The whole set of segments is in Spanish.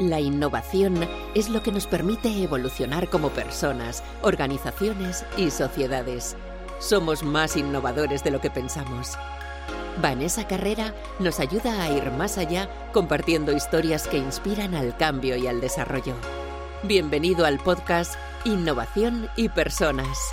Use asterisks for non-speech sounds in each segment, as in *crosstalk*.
La innovación es lo que nos permite evolucionar como personas, organizaciones y sociedades. Somos más innovadores de lo que pensamos. Vanessa Carrera nos ayuda a ir más allá compartiendo historias que inspiran al cambio y al desarrollo. Bienvenido al podcast Innovación y Personas.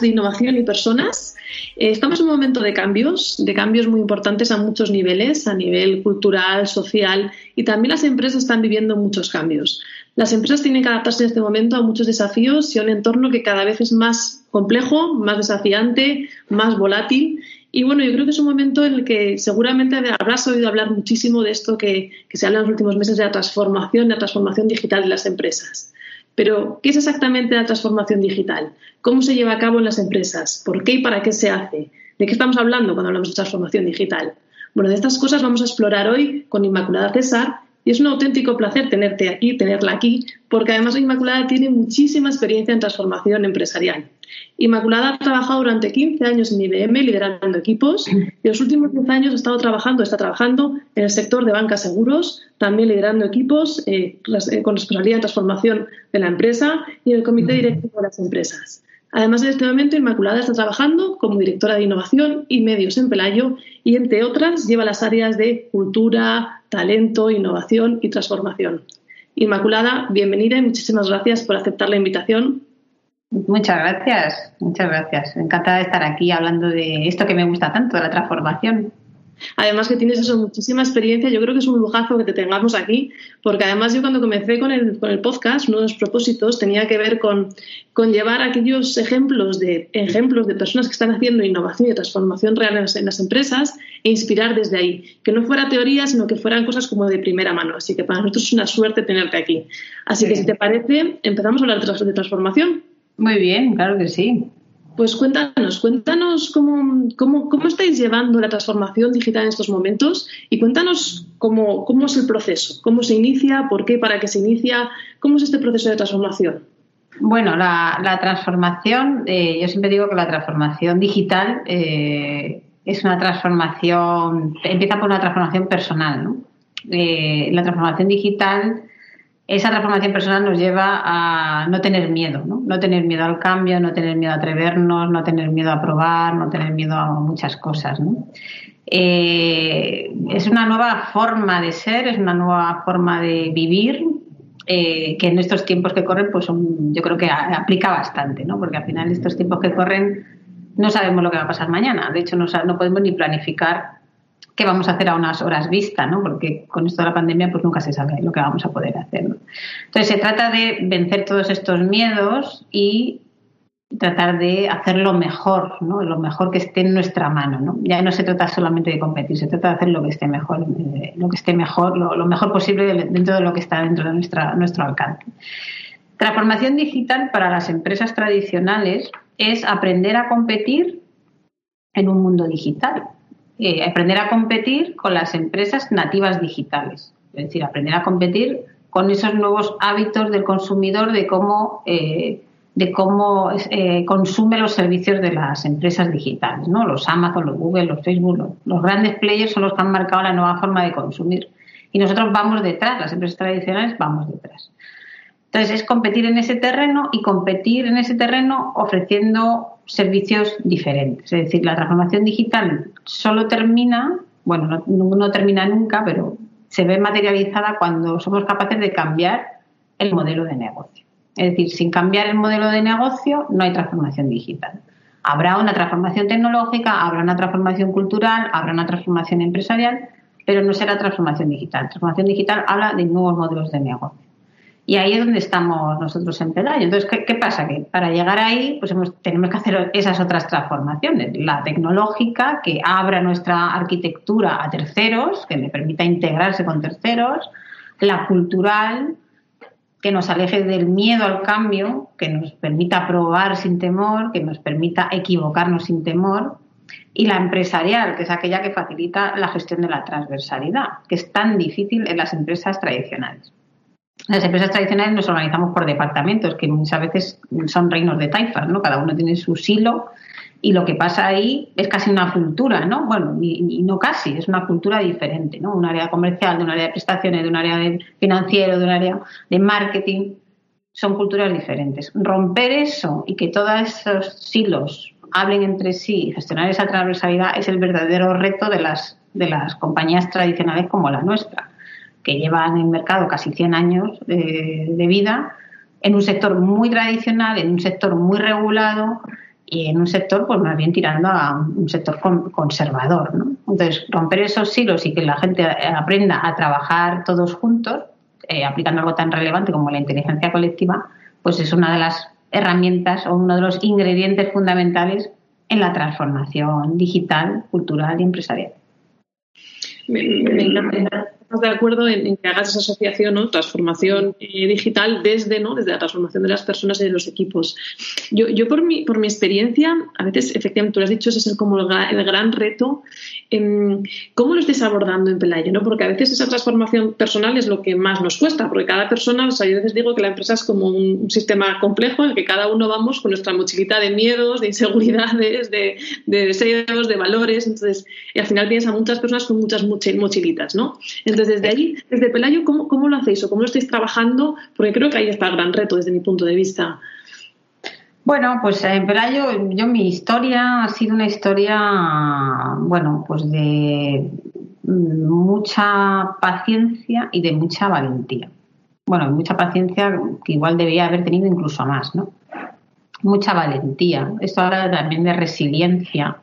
De innovación y personas. Eh, estamos en un momento de cambios, de cambios muy importantes a muchos niveles, a nivel cultural, social y también las empresas están viviendo muchos cambios. Las empresas tienen que adaptarse en este momento a muchos desafíos y a un entorno que cada vez es más complejo, más desafiante, más volátil. Y bueno, yo creo que es un momento en el que seguramente habrás oído hablar muchísimo de esto que, que se habla en los últimos meses de la transformación, de la transformación digital de las empresas. Pero, ¿qué es exactamente la transformación digital? ¿Cómo se lleva a cabo en las empresas? ¿Por qué y para qué se hace? ¿De qué estamos hablando cuando hablamos de transformación digital? Bueno, de estas cosas vamos a explorar hoy con Inmaculada César, y es un auténtico placer tenerte aquí, tenerla aquí, porque además Inmaculada tiene muchísima experiencia en transformación empresarial. Inmaculada ha trabajado durante 15 años en IBM liderando equipos y los últimos 10 años ha estado trabajando, está trabajando en el sector de bancas seguros, también liderando equipos eh, eh, con responsabilidad en transformación de la empresa y en el comité directivo de las empresas. Además, en este momento, Inmaculada está trabajando como directora de innovación y medios en Pelayo y, entre otras, lleva las áreas de cultura, talento, innovación y transformación. Inmaculada, bienvenida y muchísimas gracias por aceptar la invitación. Muchas gracias, muchas gracias. Encantada de estar aquí hablando de esto que me gusta tanto, de la transformación. Además que tienes eso, muchísima experiencia, yo creo que es un lujazo que te tengamos aquí, porque además yo cuando comencé con el, con el podcast, uno de los propósitos tenía que ver con, con, llevar aquellos ejemplos de, ejemplos de personas que están haciendo innovación y transformación real en las, en las empresas e inspirar desde ahí, que no fuera teoría, sino que fueran cosas como de primera mano. Así que para nosotros es una suerte tenerte aquí. Así que si te parece, empezamos a hablar de transformación. Muy bien, claro que sí. Pues cuéntanos, cuéntanos cómo, cómo, cómo, estáis llevando la transformación digital en estos momentos y cuéntanos cómo, cómo es el proceso, cómo se inicia, por qué, para qué se inicia, cómo es este proceso de transformación. Bueno, la, transformación, eh, yo siempre digo que la transformación digital eh, es una transformación, empieza por una transformación personal. ¿no? Eh, la transformación digital esa transformación personal nos lleva a no tener miedo, ¿no? Tener miedo al cambio, no tener miedo a atrevernos, no tener miedo a probar, no tener miedo a muchas cosas, ¿no? Eh, es una nueva forma de ser, es una nueva forma de vivir eh, que en estos tiempos que corren, pues yo creo que aplica bastante, ¿no? Porque al final estos tiempos que corren no sabemos lo que va a pasar mañana. De hecho, no podemos ni planificar qué vamos a hacer a unas horas vista, ¿no? Porque con esto de la pandemia pues nunca se sabe lo que vamos a poder hacer. Entonces se trata de vencer todos estos miedos y tratar de hacer lo mejor, ¿no? Lo mejor que esté en nuestra mano, ¿no? Ya no se trata solamente de competir, se trata de hacer lo que esté mejor, eh, lo que esté mejor, lo, mejor posible dentro de lo que está dentro de nuestro alcance. Transformación digital para las empresas tradicionales es aprender a competir en un mundo digital. Eh, aprender a competir con las empresas nativas digitales. Es decir, aprender a competir con esos nuevos hábitos del consumidor de cómo, eh, de cómo eh, consume los servicios de las empresas digitales, ¿no? Los Amazon, los Google, los Facebook, los, grandes players son los que han marcado la nueva forma de consumir. Y nosotros vamos detrás, las empresas tradicionales vamos detrás. Entonces es competir en ese terreno y competir en ese terreno ofreciendo servicios diferentes. Es decir, la transformación digital solo termina, bueno, no, termina nunca, pero se ve materializada cuando somos capaces de cambiar el modelo de negocio. Es decir, sin cambiar el modelo de negocio no hay transformación digital. Habrá una transformación tecnológica, habrá una transformación cultural, habrá una transformación empresarial, pero no será transformación digital. Transformación digital habla de nuevos modelos de negocio. Y ahí es donde estamos nosotros en Pelayo. Entonces, ¿qué, pasa? Que para llegar ahí, pues tenemos que hacer esas otras transformaciones. La tecnológica, que abra nuestra arquitectura a terceros, que le permita integrarse con terceros. La cultural, que nos aleje del miedo al cambio, que nos permita probar sin temor, que nos permita equivocarnos sin temor. Y la empresarial, que es aquella que facilita la gestión de la transversalidad, que es tan difícil en las empresas tradicionales. Las empresas tradicionales nos organizamos por departamentos, que muchas veces son reinos de taifas, ¿no? Cada uno tiene su silo y lo que pasa ahí es casi una cultura, ¿no? Bueno, y, no casi, es una cultura diferente, ¿no? Un área comercial, de un área de prestaciones, de un área de financiero, de un área de marketing, son culturas diferentes. Romper eso y que todos esos silos hablen entre sí y gestionar esa transversalidad es el verdadero reto de las, de las compañías tradicionales como la nuestra, que llevan en el mercado casi 100 años de, de vida en un sector muy tradicional, en un sector muy regulado y en un sector, pues más bien tirando a un sector conservador. ¿no? Entonces, romper esos silos y que la gente aprenda a trabajar todos juntos, eh, aplicando algo tan relevante como la inteligencia colectiva, pues es una de las herramientas o uno de los ingredientes fundamentales en la transformación digital, cultural y empresarial. Me, de acuerdo en, que hagas esa asociación, ¿no? transformación eh, digital desde, ¿no? desde la transformación de las personas y de los equipos. Yo, yo por, mi, por mi experiencia, a veces, efectivamente, tú lo has dicho, ese es como el, gran reto. ¿Cómo lo estáis abordando en Pelayo? ¿no? Porque a veces esa transformación personal es lo que más nos cuesta, porque cada persona, o sea, yo a veces digo que la empresa es como un, sistema complejo en el que cada uno vamos con nuestra mochilita de miedos, de inseguridades, de, de deseos, de valores, entonces, y al final tienes a muchas personas con muchas mochilitas, ¿no? Entonces, desde ahí, desde Pelayo, ¿cómo, ¿cómo, lo hacéis o cómo lo estáis trabajando? Porque creo que ahí está el gran reto desde mi punto de vista. Bueno, pues en Pelayo, yo mi historia ha sido una historia, bueno, pues de mucha paciencia y de mucha valentía. Bueno, mucha paciencia que igual debía haber tenido incluso más, ¿no? Mucha valentía. Esto habla también de resiliencia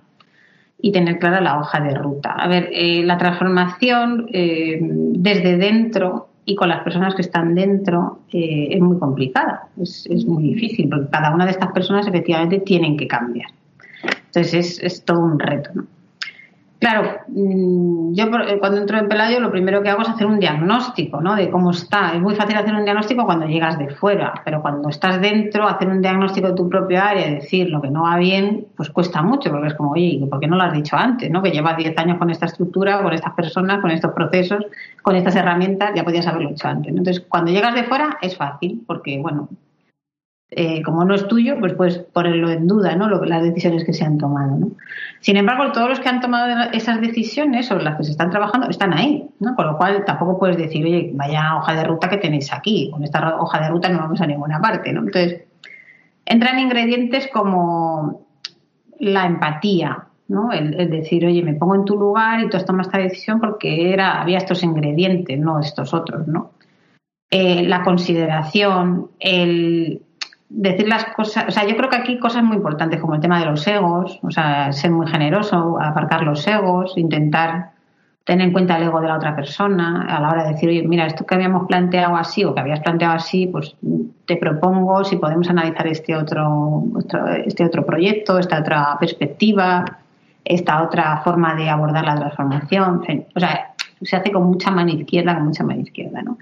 y tener clara la hoja de ruta. A ver, eh, la transformación eh, desde dentro y con las personas que están dentro eh, es muy complicada, es, muy difícil, porque cada una de estas personas efectivamente tienen que cambiar. Entonces es, es todo un reto. ¿no? Claro, mm, yo eh, cuando entro en Pelayo lo primero que hago es hacer un diagnóstico, ¿no? De cómo está. Es muy fácil hacer un diagnóstico cuando llegas de fuera, pero cuando estás dentro, hacer un diagnóstico de tu propio área decir lo que no va bien, pues cuesta mucho, porque es como, oye, ¿por qué no lo has dicho antes? ¿no? Que llevas 10 años con esta estructura, con estas personas, con estos procesos, con estas herramientas, ya podías haberlo hecho antes. Entonces, cuando llegas de fuera es fácil, porque, bueno, eh, como no es tuyo, pues puedes ponerlo en duda, ¿no? las decisiones que se han tomado. Sin embargo, todos los que han tomado esas decisiones sobre las que se están trabajando están ahí, ¿no? Con lo cual tampoco puedes decir, oye, vaya hoja de ruta que tenéis aquí, con esta hoja de ruta no vamos a ninguna parte, ¿no? Entonces, entran ingredientes como la empatía, ¿no? El, decir, oye, me pongo en tu lugar y tú has tomado esta decisión porque era, había estos ingredientes, no estos otros, ¿no? Eh, la consideración, el decir las cosas, o sea, yo creo que aquí cosas muy importantes como el tema de los egos, o sea, ser muy generoso, aparcar los egos, intentar tener en cuenta el ego de la otra persona a la hora de decir, oye, mira, esto que habíamos planteado así o que habías planteado así, pues te propongo si podemos analizar este otro, este otro proyecto, esta otra perspectiva, esta otra forma de abordar la transformación. O sea, se hace con mucha mano izquierda, con mucha mano izquierda, ¿no?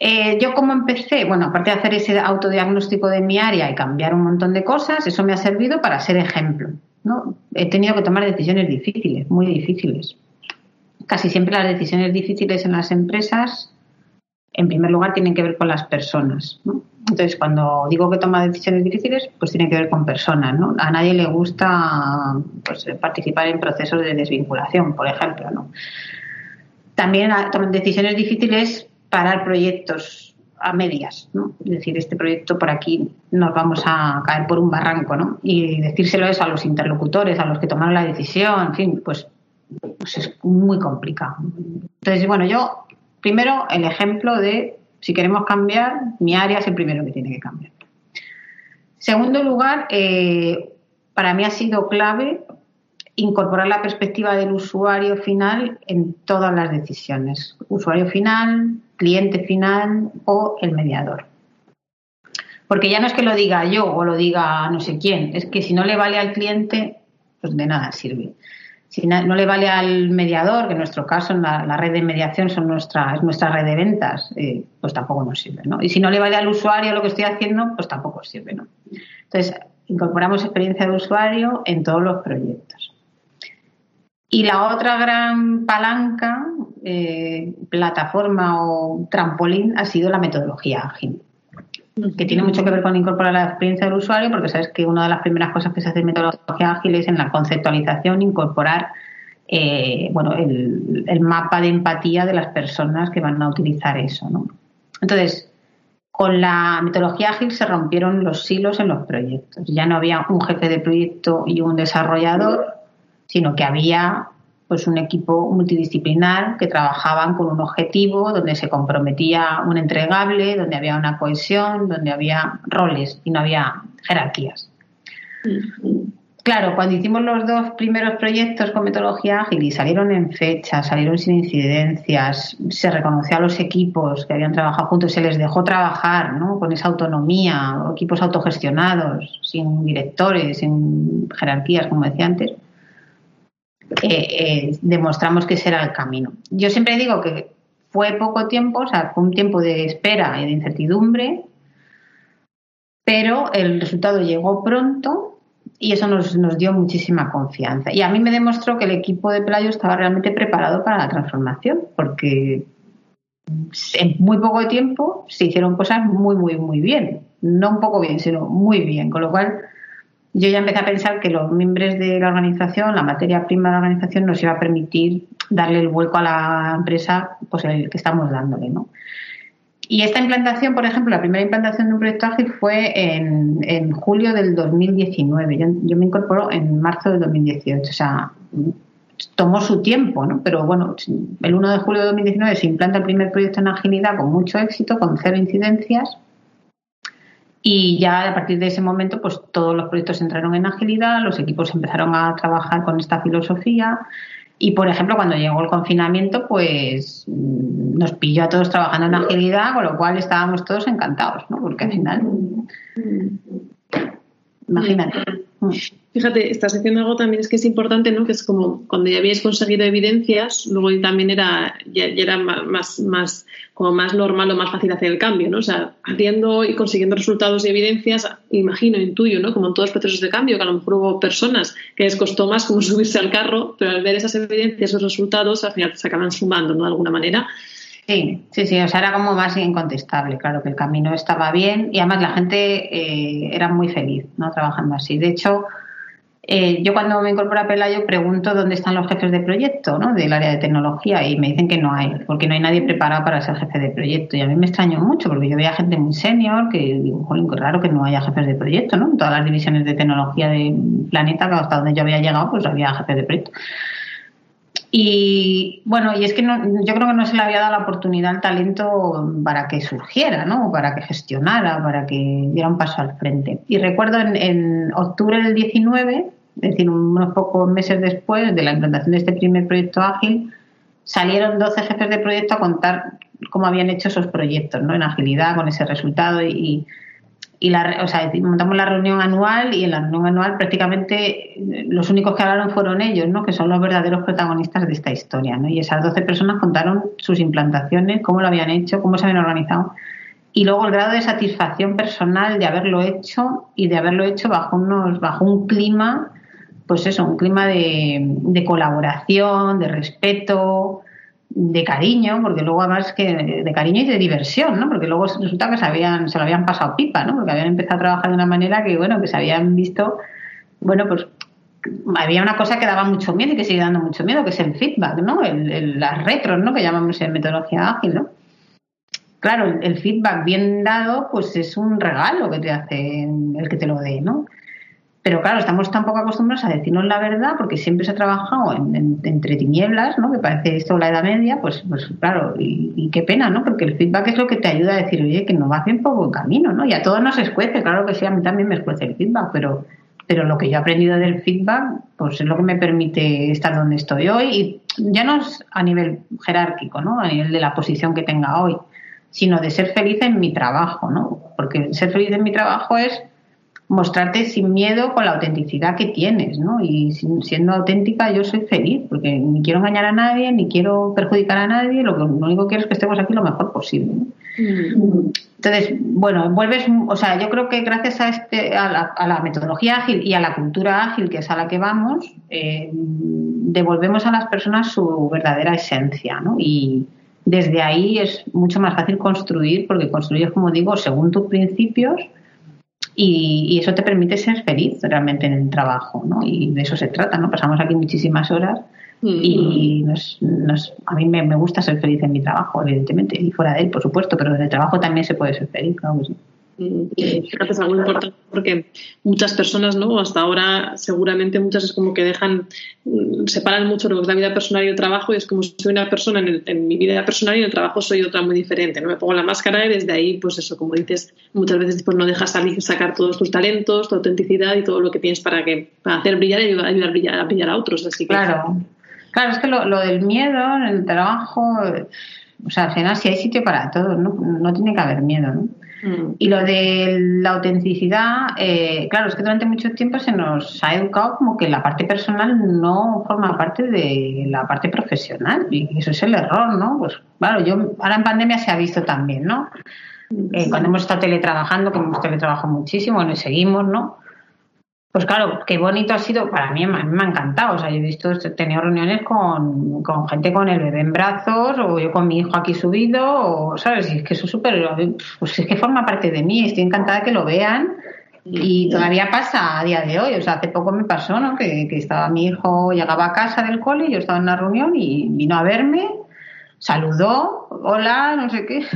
Eh, yo como empecé, bueno, aparte de hacer ese autodiagnóstico de mi área y cambiar un montón de cosas, eso me ha servido para ser ejemplo. ¿no? He tenido que tomar decisiones difíciles, muy difíciles. Casi siempre las decisiones difíciles en las empresas, en primer lugar, tienen que ver con las personas. ¿no? Entonces, cuando digo que toma decisiones difíciles, pues tiene que ver con personas. ¿no? A nadie le gusta pues, participar en procesos de desvinculación, por ejemplo. ¿no? También tomar decisiones difíciles parar proyectos a medias, ¿no? Es decir, este proyecto por aquí nos vamos a caer por un barranco, ¿no? Y decírselo eso a los interlocutores, a los que tomaron la decisión, en fin, pues, pues es muy complicado. Entonces, bueno, yo primero el ejemplo de si queremos cambiar, mi área es el primero que tiene que cambiar. Segundo lugar, eh, para mí ha sido clave incorporar la perspectiva del usuario final en todas las decisiones. Usuario final, cliente final o el mediador. Porque ya no es que lo diga yo o lo diga no sé quién, es que si no le vale al cliente, pues de nada sirve. Si no le vale al mediador, que en nuestro caso la, red de mediación es nuestra red de ventas, eh, pues tampoco nos sirve. ¿no? Y si no le vale al usuario lo que estoy haciendo, pues tampoco sirve. ¿no? Entonces, incorporamos experiencia de usuario en todos los proyectos. Y la otra gran palanca, eh, plataforma o trampolín ha sido la metodología ágil, que tiene mucho que ver con incorporar la experiencia del usuario, porque sabes que una de las primeras cosas que se hace en metodología ágil es en la conceptualización incorporar eh, bueno, el, mapa de empatía de las personas que van a utilizar eso. ¿no? Entonces, con la metodología ágil se rompieron los silos en los proyectos. Ya no había un jefe de proyecto y un desarrollador, sino que había pues un equipo multidisciplinar que trabajaban con un objetivo, donde se comprometía un entregable, donde había una cohesión, donde había roles y no había jerarquías. Claro, cuando hicimos los dos primeros proyectos con metodología ágil y salieron en fecha, salieron sin incidencias, se reconoció a los equipos que habían trabajado juntos, se les dejó trabajar ¿no? con esa autonomía, equipos autogestionados, sin directores, sin jerarquías, como decía antes, eh, eh, demostramos que ese era el camino. Yo siempre digo que fue poco tiempo, o sea, fue un tiempo de espera y de incertidumbre, pero el resultado llegó pronto y eso nos, nos, dio muchísima confianza. Y a mí me demostró que el equipo de Pelayo estaba realmente preparado para la transformación, porque en muy poco tiempo se hicieron cosas muy, muy, muy bien. No un poco bien, sino muy bien. Con lo cual, yo ya empecé a pensar que los miembros de la organización, la materia prima de la organización, nos iba a permitir darle el vuelco a la empresa pues el que estamos dándole, ¿no? Y esta implantación, por ejemplo, la primera implantación de un proyecto ágil fue en, julio del 2019. Yo, me incorporo en marzo del 2018. O sea, tomó su tiempo, ¿no? Pero bueno, el 1 de julio de 2019 se implanta el primer proyecto en agilidad con mucho éxito, con cero incidencias. Y ya a partir de ese momento, pues todos los proyectos entraron en agilidad, los equipos empezaron a trabajar con esta filosofía y, por ejemplo, cuando llegó el confinamiento, pues mm, nos pilló a todos trabajando en agilidad, con lo cual estábamos todos encantados, ¿no? Porque al final, imagínate. Mm. Fíjate, estás diciendo algo también es que es importante, ¿no? Que es como cuando ya habíais conseguido evidencias, luego también era ya, era más, más como más normal o más fácil hacer el cambio, ¿no? O sea, haciendo y consiguiendo resultados y evidencias, imagino, intuyo, ¿no? Como en todos los procesos de cambio, que a lo mejor hubo personas que les costó más como *laughs* subirse al carro, pero al ver esas evidencias, esos resultados, al final se acaban sumando, ¿no? De alguna manera. Sí, sí, sí, o sea, era como más incontestable, claro, que el camino estaba bien y además la gente eh, era muy feliz, ¿no? Trabajando así. De hecho, eh, yo cuando me incorporo a Pelayo pregunto dónde están los jefes de proyecto ¿no? del área de tecnología y me dicen que no hay, porque no hay nadie preparado para ser jefe de proyecto. Y a mí me extrañó mucho porque yo veía gente muy senior que digo, jolín, qué raro que no haya jefes de proyecto, ¿no? En todas las divisiones de tecnología del planeta, hasta donde yo había llegado, pues había jefes de proyecto. Y bueno, y es que no, yo creo que no se le había dado la oportunidad al talento para que surgiera, ¿no? Para que gestionara, para que diera un paso al frente. Y recuerdo en, en octubre del 19 es decir, unos pocos meses después de la implantación de este primer proyecto ágil, salieron 12 jefes de proyecto a contar cómo habían hecho esos proyectos, ¿no? En agilidad, con ese resultado y, y la, o sea, montamos la reunión anual y en la reunión anual prácticamente los únicos que hablaron fueron ellos, ¿no? Que son los verdaderos protagonistas de esta historia, ¿no? Y esas 12 personas contaron sus implantaciones, cómo lo habían hecho, cómo se habían organizado y luego el grado de satisfacción personal de haberlo hecho y de haberlo hecho bajo unos bajo un clima pues eso, un clima de, colaboración, de respeto, de cariño, porque luego además que de cariño y de diversión, ¿no? Porque luego resulta que se, habían, se lo habían pasado pipa, ¿no? Porque habían empezado a trabajar de una manera que, bueno, que se habían visto, bueno, pues había una cosa que daba mucho miedo y que sigue dando mucho miedo, que es el feedback, ¿no? El, las retros, ¿no? Que llamamos en metodología ágil, ¿no? Claro, el, feedback bien dado, pues es un regalo que te hace el que te lo dé, ¿no? Pero claro, estamos tan poco acostumbrados a decirnos la verdad porque siempre se ha trabajado entre tinieblas, ¿no? Que parece esto la Edad Media, pues, pues claro, y, qué pena, ¿no? Porque el feedback es lo que te ayuda a decir, oye, que no va bien por buen camino, ¿no? Y a todos nos escuece, claro que sí, a mí también me escuece el feedback, pero, pero lo que yo he aprendido del feedback, pues es lo que me permite estar donde estoy hoy y ya no es a nivel jerárquico, ¿no? A nivel de la posición que tenga hoy, sino de ser feliz en mi trabajo, ¿no? Porque ser feliz en mi trabajo es mostrarte sin miedo con la autenticidad que tienes, ¿no? Y siendo auténtica yo soy feliz, porque ni quiero engañar a nadie, ni quiero perjudicar a nadie, lo, que, lo único que quiero es que estemos aquí lo mejor posible. Entonces, bueno, vuelves, o sea, yo creo que gracias a, este, a, la, metodología ágil y a la cultura ágil, que es a la que vamos, eh, devolvemos a las personas su verdadera esencia, ¿no? Y desde ahí es mucho más fácil construir, porque construyes, como digo, según tus principios y, eso te permite ser feliz realmente en el trabajo, ¿no? Y de eso se trata, ¿no? Pasamos aquí muchísimas horas y a mí me, gusta ser feliz en mi trabajo, evidentemente, y fuera de él, por supuesto, pero en el trabajo también se puede ser feliz, claro que sí. Es algo importante porque muchas personas, ¿no? Hasta ahora seguramente muchas es como que dejan, mm, separan mucho lo que es la vida personal y el trabajo y es como soy una persona en, mi vida personal y en el trabajo soy otra muy diferente, ¿no? Me pongo la máscara y desde ahí, pues eso, como dices, muchas veces pues no dejas salir, sacar todos tus talentos, tu autenticidad y todo lo que tienes para que para hacer brillar y ayudar, a brillar, a brillar a otros. Así que, claro. Claro, es que lo, del miedo en el trabajo, o sea, al final si hay sitio para todo, no, no tiene que haber miedo, ¿no? Mm. Y lo de la autenticidad, eh, claro, es que durante mucho tiempo se nos ha educado como que la parte personal no forma parte de la parte profesional y eso es el error, ¿no? Pues claro, yo ahora en pandemia se ha visto también, ¿no? Eh, cuando hemos estado teletrabajando, que hemos teletrabajado muchísimo, bueno, y seguimos, ¿no? Pues claro, qué bonito ha sido, para mí, me ha encantado. O sea, yo he visto, he tenido reuniones con, gente con el bebé en brazos, o yo con mi hijo aquí subido, o, ¿sabes? Y es que eso es súper, pues es que forma parte de mí, estoy encantada que lo vean. Y todavía pasa a día de hoy, o sea, hace poco me pasó, ¿no? Que, que estaba mi hijo, llegaba a casa del cole, yo estaba en una reunión y vino a verme, saludó, hola, no sé qué,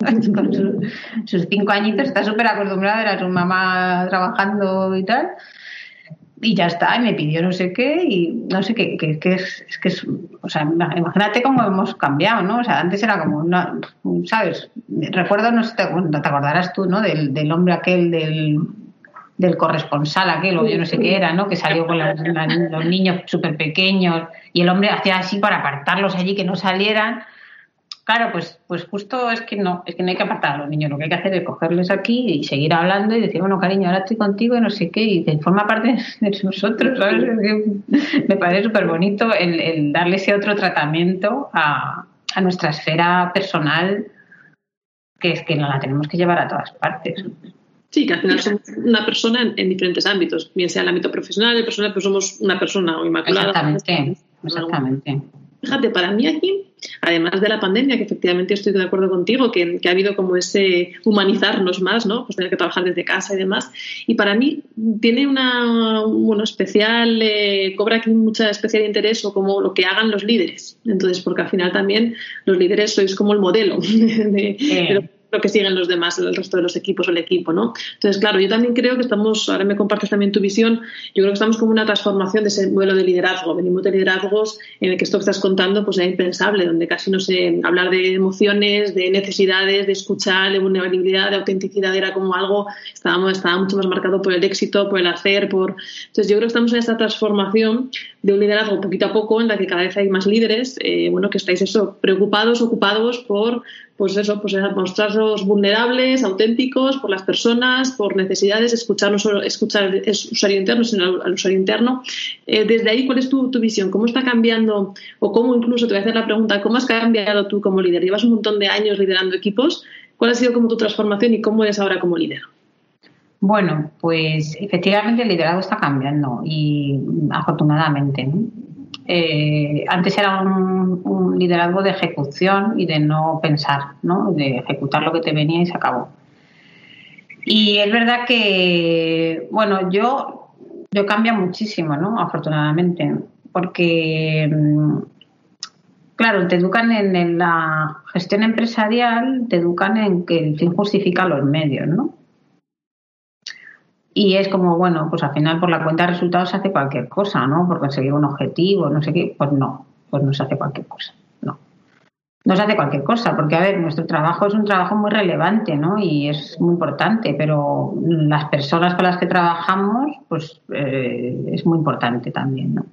con *laughs* sus, cinco añitos, está súper acostumbrada a ver a su mamá trabajando y tal. Y ya está, y me pidió no sé qué, y no sé qué, que, es, es, que es, o sea, imagínate cómo hemos cambiado, ¿no? O sea, antes era como una, ¿sabes? Recuerdo, no sé, te, te acordarás tú, ¿no? Del, del hombre aquel, del, del corresponsal aquel, o yo no sé qué era, ¿no? Que salió con los niños súper pequeños y el hombre hacía así para apartarlos allí, que no salieran. Claro, pues, pues justo es que no, es que no hay que apartar a los niños, lo que hay que hacer es cogerles aquí y seguir hablando y decir, bueno, cariño, ahora estoy contigo y no sé qué, y forma parte de nosotros, ¿sabes? me parece súper bonito el, darle ese otro tratamiento a, nuestra esfera personal, que es que no la tenemos que llevar a todas partes. Sí, que al final somos una persona en, diferentes ámbitos, bien sea el ámbito profesional, el personal, pero somos una persona o inmaculada. Exactamente, exactamente. Fíjate, para mí aquí además de la pandemia, que efectivamente estoy de acuerdo contigo, que, ha habido como ese humanizarnos más, ¿no? Pues tener que trabajar desde casa y demás. Y para mí tiene una, bueno, especial, eh, cobra aquí mucha especial interés o como lo que hagan los líderes. Entonces, porque al final también los líderes sois como el modelo *laughs* de, lo que siguen los demás, el resto de los equipos el equipo, ¿no? Entonces, claro, yo también creo que estamos, ahora me compartes también tu visión, yo creo que estamos como una transformación de ese modelo de liderazgo. Venimos de liderazgos en el que esto que estás contando pues era impensable, donde casi no sé, hablar de emociones, de necesidades, de escuchar, de vulnerabilidad, de autenticidad era como algo, estábamos, estaba mucho más marcado por el éxito, por el hacer, por... Entonces, yo creo que estamos en esta transformación de un liderazgo poquito a poco en la que cada vez hay más líderes, eh, bueno, que estáis eso, preocupados, ocupados por pues eso, pues mostraros vulnerables, auténticos por las personas, por necesidades, escuchar no solo escuchar al usuario interno, sino al usuario interno. Eh, desde ahí, ¿cuál es tu, visión? ¿Cómo está cambiando, o cómo incluso, te voy a hacer la pregunta, ¿cómo has cambiado tú como líder? Llevas un montón de años liderando equipos. ¿Cuál ha sido como tu transformación y cómo eres ahora como líder? Bueno, pues efectivamente el liderazgo está cambiando y afortunadamente. Eh, antes era un, liderazgo de ejecución y de no pensar, ¿no? de ejecutar lo que te venía y se acabó. Y es verdad que, bueno, yo, yo cambia muchísimo, ¿no? afortunadamente, porque, mm, claro, te educan en, la gestión empresarial, te educan en que el fin justifica los medios, ¿no? Y es como, bueno, pues al final por la cuenta de resultados se hace cualquier cosa, ¿no? Por conseguir un objetivo, no sé qué. Pues no, pues no se hace cualquier cosa, no. No se hace cualquier cosa, porque a ver, nuestro trabajo es un trabajo muy relevante, ¿no? Y es muy importante, pero las personas con las que trabajamos, pues eh, es muy importante también, ¿no?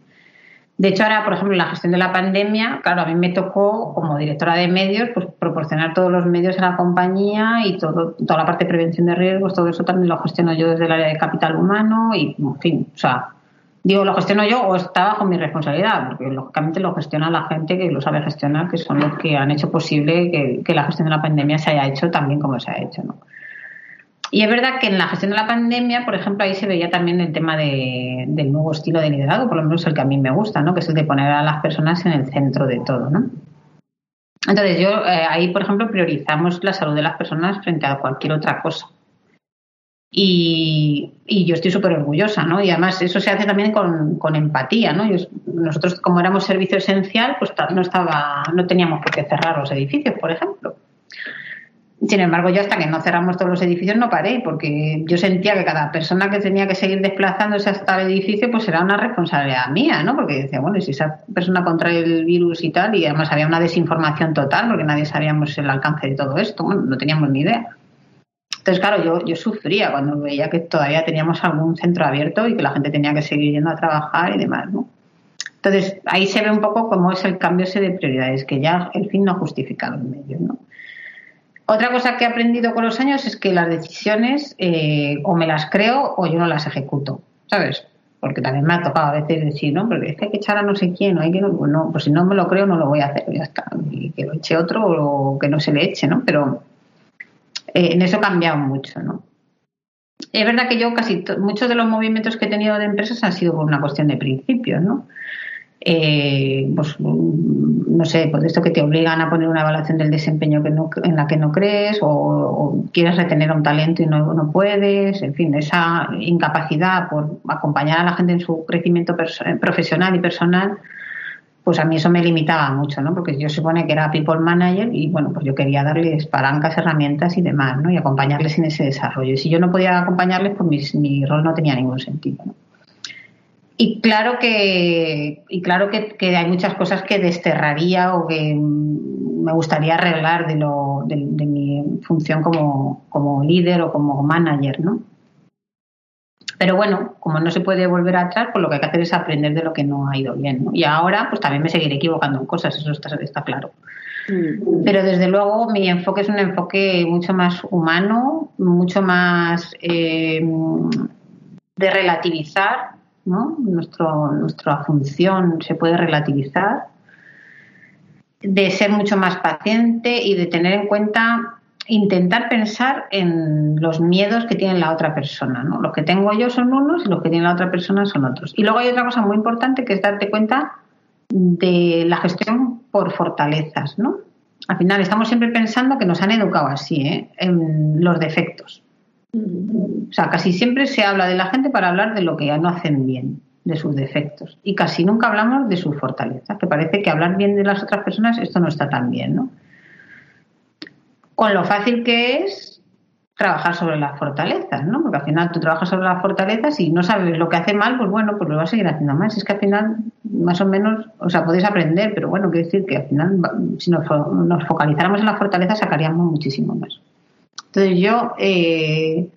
De hecho, ahora, por ejemplo, en la gestión de la pandemia, claro, a mí me tocó, como directora de medios, pues proporcionar todos los medios a la compañía y todo, toda la parte de prevención de riesgos, todo eso también lo gestiono yo desde el área de capital humano y, en fin, o sea, Digo, lo gestiono yo o está bajo mi responsabilidad, porque lógicamente lo gestiona la gente que lo sabe gestionar, que son los que han hecho posible que, que la gestión de la pandemia se haya hecho también como se ha hecho, ¿no? Y es verdad que en la gestión de la pandemia, por ejemplo, ahí se veía también el tema de, del nuevo estilo de liderazgo, por lo menos el que a mí me gusta, ¿no? que es el de poner a las personas en el centro de todo. ¿no? Entonces, yo eh, ahí, por ejemplo, priorizamos la salud de las personas frente a cualquier otra cosa. Y, yo estoy súper orgullosa, ¿no? Y además eso se hace también con, con empatía, ¿no? nosotros, como éramos servicio esencial, pues no, estaba, no teníamos por qué cerrar los edificios, por ejemplo. Sin embargo, yo hasta que no cerramos todos los edificios no paré, porque yo sentía que cada persona que tenía que seguir desplazándose hasta el edificio, pues era una responsabilidad mía, ¿no? Porque decía, bueno, si esa persona contrae el virus y tal, y además había una desinformación total, porque nadie sabíamos el alcance de todo esto, no teníamos ni idea. Entonces, claro, yo, yo sufría cuando veía que todavía teníamos algún centro abierto y que la gente tenía que seguir yendo a trabajar y demás, ¿no? Entonces, ahí se ve un poco cómo es el cambio ese de prioridades, que ya el fin no justifica los medios, ¿no? Otra cosa que he aprendido con los años es que las decisiones eh, o me las creo o yo no las ejecuto, ¿sabes? Porque también me ha tocado a veces decir, no, pero es que hay que echar a no sé quién, o hay que no, pues, no, pues si no me lo creo no lo voy a hacer, ya está, y que lo eche otro o que no se le eche, ¿no? Pero eh, en eso ha cambiado mucho, ¿no? Es verdad que yo casi muchos de los movimientos que he tenido de empresas han sido por una cuestión de principios, ¿no? Eh, pues no sé, pues esto que te obligan a poner una evaluación del desempeño que no, en la que no crees o, quieres retener un talento y no, no, puedes, en fin, esa incapacidad por acompañar a la gente en su crecimiento profesional y personal, pues a mí eso me limitaba mucho, ¿no? Porque yo supone que era people manager y bueno, pues yo quería darles palancas, herramientas y demás, ¿no? Y acompañarles en ese desarrollo. Y si yo no podía acompañarles, pues mi, mi rol no tenía ningún sentido, ¿no? Y claro que, y claro que, hay muchas cosas que desterraría o que me gustaría arreglar de, lo, de, mi función como, como, líder o como manager, ¿no? Pero bueno, como no se puede volver atrás, pues lo que hay que hacer es aprender de lo que no ha ido bien. ¿no? Y ahora, pues también me seguiré equivocando en cosas, eso está, está claro. Mm. Pero desde luego mi enfoque es un enfoque mucho más humano, mucho más eh, de relativizar nuestro, nuestra función se puede relativizar, de ser mucho más paciente y de tener en cuenta, intentar pensar en los miedos que tiene la otra persona. ¿no? Los que tengo yo son unos y los que tiene la otra persona son otros. Y luego hay otra cosa muy importante que es darte cuenta de la gestión por fortalezas. ¿no? Al final estamos siempre pensando que nos han educado así, ¿eh? en los defectos. O sea, casi siempre se habla de la gente para hablar de lo que ya no hacen bien, de sus defectos. Y casi nunca hablamos de sus fortalezas, que parece que hablar bien de las otras personas esto no está tan bien, ¿no? Con lo fácil que es trabajar sobre las fortalezas, ¿no? Porque al final tú trabajas sobre las fortalezas y no sabes lo que hace mal, pues bueno, pues lo vas a seguir haciendo más. Es que al final, más o menos, o sea, podéis aprender, pero bueno, quiero decir que al final, si nos, nos focalizáramos en las fortalezas, sacaríamos muchísimo más. Entonces yo, eh,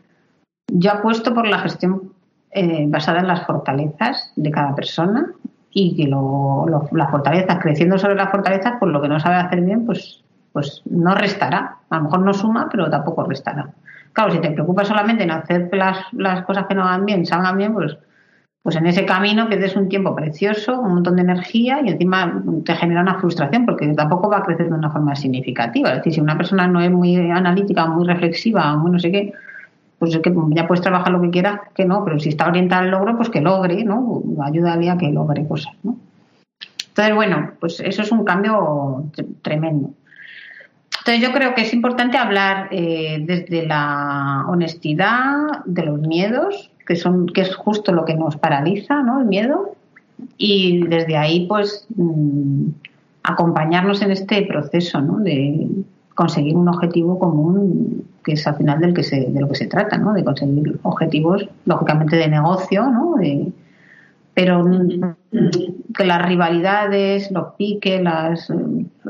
yo apuesto por la gestión eh, basada en las fortalezas de cada persona y que lo, las fortalezas, creciendo sobre las fortalezas, pues lo que no sabe hacer bien, pues, pues no restará. A lo mejor no suma, pero tampoco restará. Claro, si te preocupas solamente en hacer las, las cosas que no van bien, salgan bien, pues pues en ese camino pierdes un tiempo precioso, un montón de energía y encima te genera una frustración porque tampoco va a crecer de una forma significativa. Es decir, si una persona no es muy analítica, muy reflexiva, muy no sé qué, pues es que ya puedes trabajar lo que quieras, que no, pero si está orientada al logro, pues que logre, ¿no? Ayúdale a que logre cosas, ¿no? Entonces, bueno, pues eso es un cambio tremendo. Entonces yo creo que es importante hablar eh, desde la honestidad, de los miedos, que son que es justo lo que nos paraliza, ¿no? El miedo y desde ahí pues mm, acompañarnos en este proceso, ¿no? De conseguir un objetivo común que es al final del que se, de lo que se trata, ¿no? De conseguir objetivos lógicamente de negocio, ¿no? pero que las rivalidades, los piques, las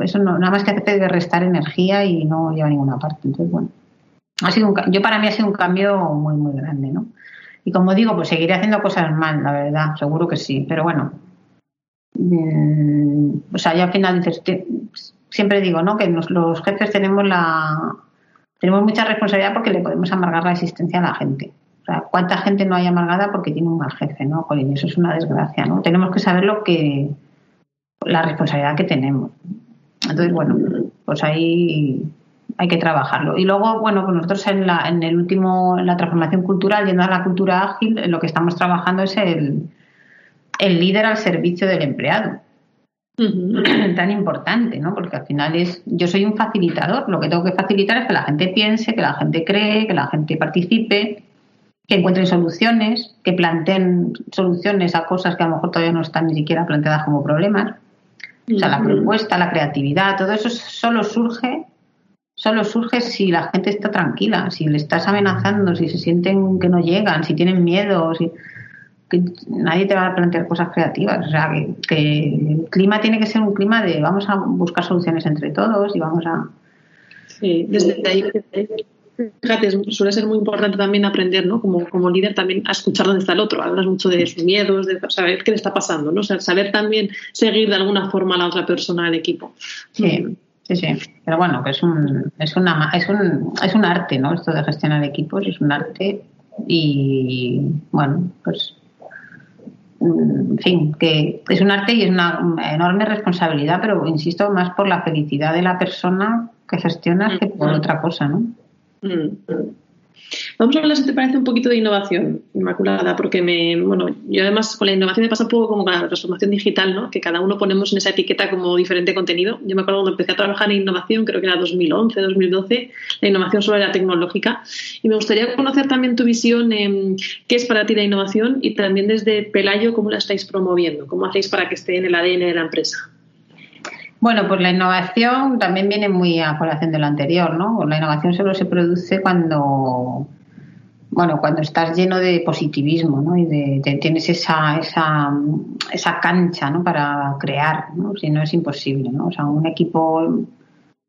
eso no, nada más que hace de restar energía y no lleva a ninguna parte. Entonces, bueno, ha sido yo para mí ha sido un cambio muy muy grande, ¿no? Y como digo, pues seguiré haciendo cosas mal, la verdad, seguro que sí, pero bueno. Mm, o sea, ya al final siempre digo, ¿no? Que los jefes tenemos la tenemos mucha responsabilidad porque le podemos amargar la existencia a la gente. ¿Cuánta gente no hay amargada porque tiene un mal jefe, no? Y eso es una desgracia, ¿no? Tenemos que saber lo que la responsabilidad que tenemos. Entonces, bueno, pues ahí hay que trabajarlo. Y luego, bueno, pues nosotros en, la, en el último, en la transformación cultural, yendo a la cultura ágil, lo que estamos trabajando es el, el líder al servicio del empleado. Tan importante, ¿no? Porque al final es, yo soy un facilitador, lo que tengo que facilitar es que la gente piense, que la gente cree, que la gente participe, que encuentren soluciones, que planteen soluciones a cosas que a lo mejor todavía no están ni siquiera planteadas como problemas. O sea, la propuesta, la creatividad, todo eso solo surge, solo surge si la gente está tranquila, si le estás amenazando, si se sienten que no llegan, si tienen miedo, si que nadie te va a plantear cosas creativas. O sea, que, el clima tiene que ser un clima de vamos a buscar soluciones entre todos y vamos a. Sí, desde ahí, fíjate, suele ser muy importante también aprender, ¿no? Como, como líder también a escuchar dónde está el otro. Hablas mucho de sus miedos, de saber qué le está pasando, ¿no? O sea, saber también seguir de alguna forma a la otra persona del equipo. Sí. Sí, sí, pero bueno, que es un, es, una, es, un, es un arte, ¿no? Esto de gestionar equipos es un arte y, bueno, pues en fin, que es un arte y es una enorme responsabilidad, pero insisto, más por la felicidad de la persona que gestiona que por otra cosa, ¿no? Mm. Vamos a hablar, si te parece, un poquito de innovación, Inmaculada, porque me, bueno, yo además con la innovación me pasa un poco como con la transformación digital, ¿no? Que cada uno ponemos en esa etiqueta como diferente contenido. Yo me acuerdo cuando empecé a trabajar en innovación, creo que era 2011, 2012, la innovación solo era tecnológica. Y me gustaría conocer también tu visión en qué es para ti la innovación y también desde Pelayo, cómo la estáis promoviendo, cómo hacéis para que esté en el ADN de la empresa. Bueno, pues la innovación también viene muy a colación de lo anterior, ¿no? La innovación solo se produce cuando, bueno, cuando estás lleno de positivismo, ¿no? Y de, tienes esa, esa, esa cancha, ¿no? Para crear, ¿no? Si no es imposible, ¿no? O sea, un equipo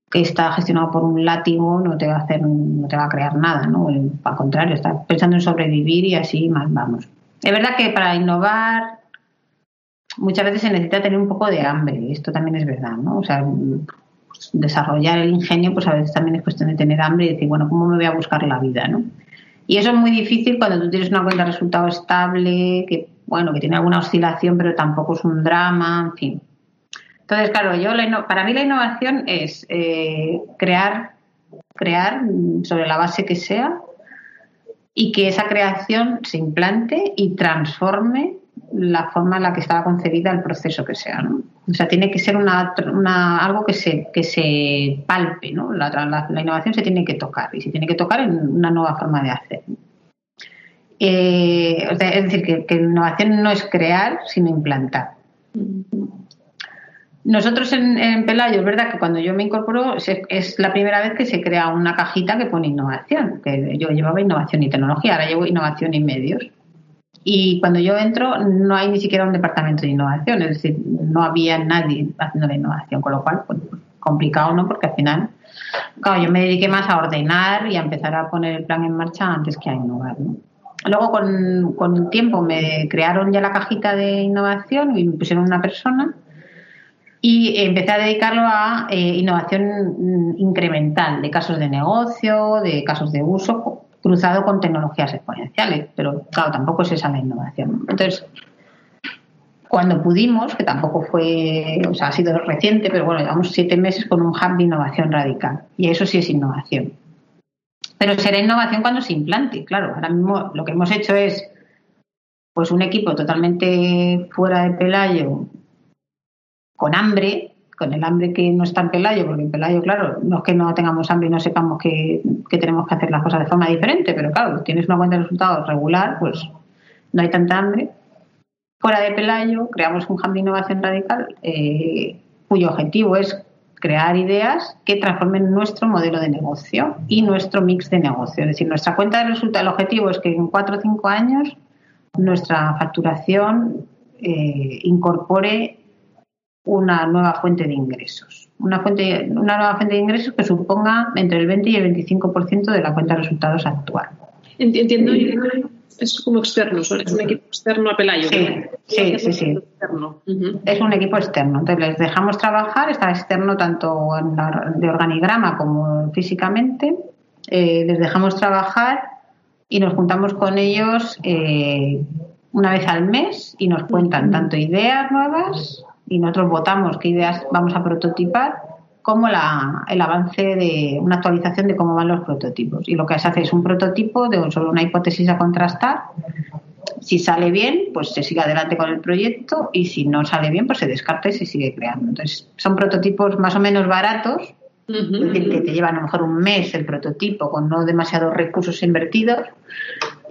que está gestionado por un látigo no te va a hacer, no te va a crear nada, ¿no? Al contrario, estás pensando en sobrevivir y así más vamos. Es verdad que para innovar muchas veces se necesita tener un poco de hambre, esto también es verdad, ¿no? O sea, desarrollar el ingenio, pues a veces también es cuestión de tener hambre y decir, bueno, ¿cómo me voy a buscar la vida, no? Y eso es muy difícil cuando tú tienes una cuenta de resultado estable, que, bueno, que tiene alguna oscilación, pero tampoco es un drama, en fin. Entonces, claro, yo para mí la innovación es eh, crear, crear sobre la base que sea y que esa creación se implante y transforme la forma en la que estaba concebida el proceso que sea, ¿no? O sea, tiene que ser una, algo que se, que se palpe, ¿no? La, innovación se tiene que tocar y se tiene que tocar en una nueva forma de hacer. Eh, es decir, que, que innovación no es crear, sino implantar. Nosotros en, en, Pelayo, es verdad que cuando yo me incorporo es la primera vez que se crea una cajita que pone innovación, que yo llevaba innovación y tecnología, ahora llevo innovación y medios. Y cuando yo entro no hay ni siquiera un departamento de innovación, es decir, no había nadie haciendo la innovación, con lo cual, pues, complicado, ¿no? Porque al final, claro, yo me dediqué más a ordenar y a empezar a poner el plan en marcha antes que a innovar, ¿no? Luego, con, con el tiempo, me crearon ya la cajita de innovación y me pusieron una persona y empecé a dedicarlo a eh, innovación incremental de casos de negocio, de casos de uso, cruzado con tecnologías exponenciales, pero claro, tampoco es esa la innovación. Entonces, cuando pudimos, que tampoco fue, o sea, ha sido reciente, pero bueno, llevamos siete meses con un hub de innovación radical, y eso sí es innovación. Pero será innovación cuando se implante, claro. Ahora mismo lo que hemos hecho es, pues, un equipo totalmente fuera de Pelayo, con hambre, con el hambre que no está en Pelayo, porque en Pelayo, claro, no es que no tengamos hambre y no sepamos que, tenemos que hacer las cosas de forma diferente, pero claro, tienes una cuenta de resultados regular, pues no hay tanta hambre. Fuera de Pelayo, creamos un hub de innovación radical eh, cuyo objetivo es crear ideas que transformen nuestro modelo de negocio y nuestro mix de negocio. Es decir, nuestra cuenta de resultados, el objetivo es que en cuatro o cinco años nuestra facturación eh, incorpore una nueva fuente de ingresos. Una, fuente, una nueva fuente de ingresos que suponga entre el 20 y el 25% de la cuenta de resultados actual. Entiendo, es como externo, es un equipo externo a Pelayo. Sí, sí, sí. Es un equipo externo. Entonces les dejamos trabajar, está externo tanto de organigrama como físicamente. Eh, les dejamos trabajar y nos juntamos con ellos eh, una vez al mes y nos cuentan tanto ideas nuevas y nosotros votamos qué ideas vamos a prototipar como la, el avance de una actualización de cómo van los prototipos. Y lo que se hace es un prototipo de solo una hipótesis a contrastar. Si sale bien, pues se sigue adelante con el proyecto y si no sale bien, pues se descarta y se sigue creando. Entonces, son prototipos más o menos baratos, es decir, que te llevan a lo mejor un mes el prototipo con no demasiados recursos invertidos